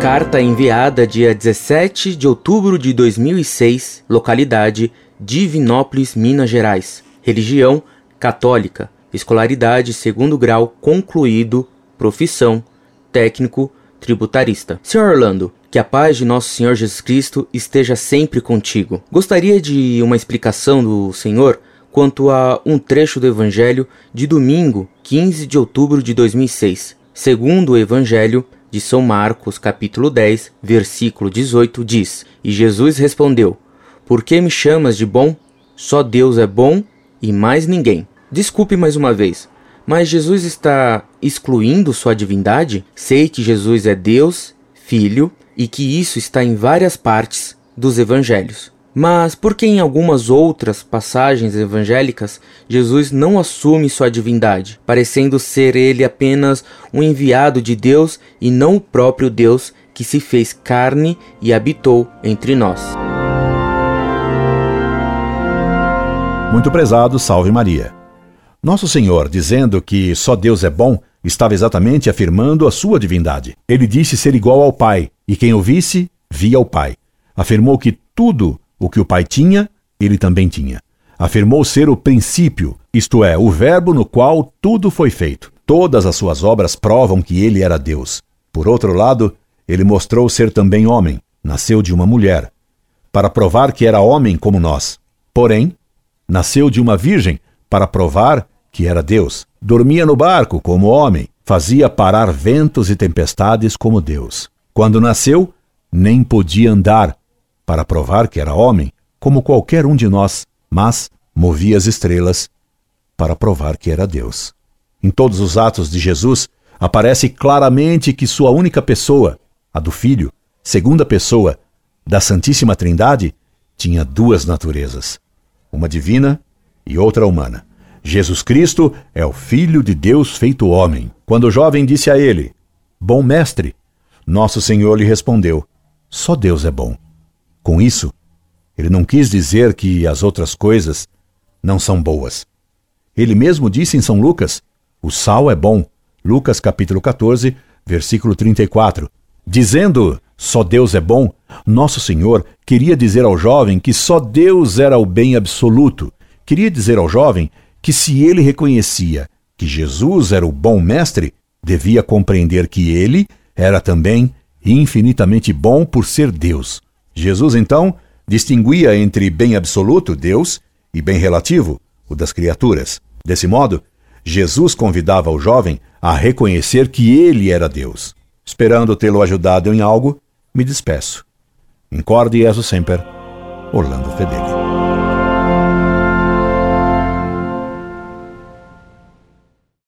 Carta enviada dia 17 de outubro de 2006, localidade Divinópolis, Minas Gerais. Religião católica. Escolaridade segundo grau concluído. Profissão técnico tributarista. Senhor Orlando, que a paz de nosso Senhor Jesus Cristo esteja sempre contigo. Gostaria de uma explicação do Senhor quanto a um trecho do Evangelho de domingo, 15 de outubro de 2006. Segundo o Evangelho, de São Marcos, capítulo 10, versículo 18, diz: E Jesus respondeu: Por que me chamas de bom? Só Deus é bom e mais ninguém. Desculpe mais uma vez, mas Jesus está excluindo sua divindade? Sei que Jesus é Deus, Filho e que isso está em várias partes dos evangelhos. Mas por que em algumas outras passagens evangélicas Jesus não assume sua divindade, parecendo ser ele apenas um enviado de Deus e não o próprio Deus que se fez carne e habitou entre nós? Muito prezado, salve Maria. Nosso Senhor, dizendo que só Deus é bom, estava exatamente afirmando a sua divindade. Ele disse ser igual ao Pai, e quem o visse, via o Pai. Afirmou que tudo o que o Pai tinha, ele também tinha. Afirmou ser o princípio, isto é, o Verbo no qual tudo foi feito. Todas as suas obras provam que ele era Deus. Por outro lado, ele mostrou ser também homem, nasceu de uma mulher, para provar que era homem como nós. Porém, nasceu de uma virgem, para provar que era Deus. Dormia no barco como homem, fazia parar ventos e tempestades como Deus. Quando nasceu, nem podia andar, para provar que era homem, como qualquer um de nós, mas movia as estrelas para provar que era Deus. Em todos os atos de Jesus, aparece claramente que sua única pessoa, a do Filho, segunda pessoa da Santíssima Trindade, tinha duas naturezas, uma divina e outra humana. Jesus Cristo é o Filho de Deus feito homem. Quando o jovem disse a ele: Bom mestre, nosso Senhor lhe respondeu: Só Deus é bom. Com isso, ele não quis dizer que as outras coisas não são boas. Ele mesmo disse em São Lucas: o sal é bom. Lucas capítulo 14, versículo 34. Dizendo só Deus é bom, Nosso Senhor queria dizer ao jovem que só Deus era o bem absoluto. Queria dizer ao jovem que se ele reconhecia que Jesus era o bom mestre, devia compreender que ele era também infinitamente bom por ser Deus. Jesus, então, distinguia entre bem absoluto, Deus, e bem relativo, o das criaturas. Desse modo, Jesus convidava o jovem a reconhecer que ele era Deus. Esperando tê-lo ajudado em algo, me despeço. Incorde Jesus Semper, Orlando Fedeli.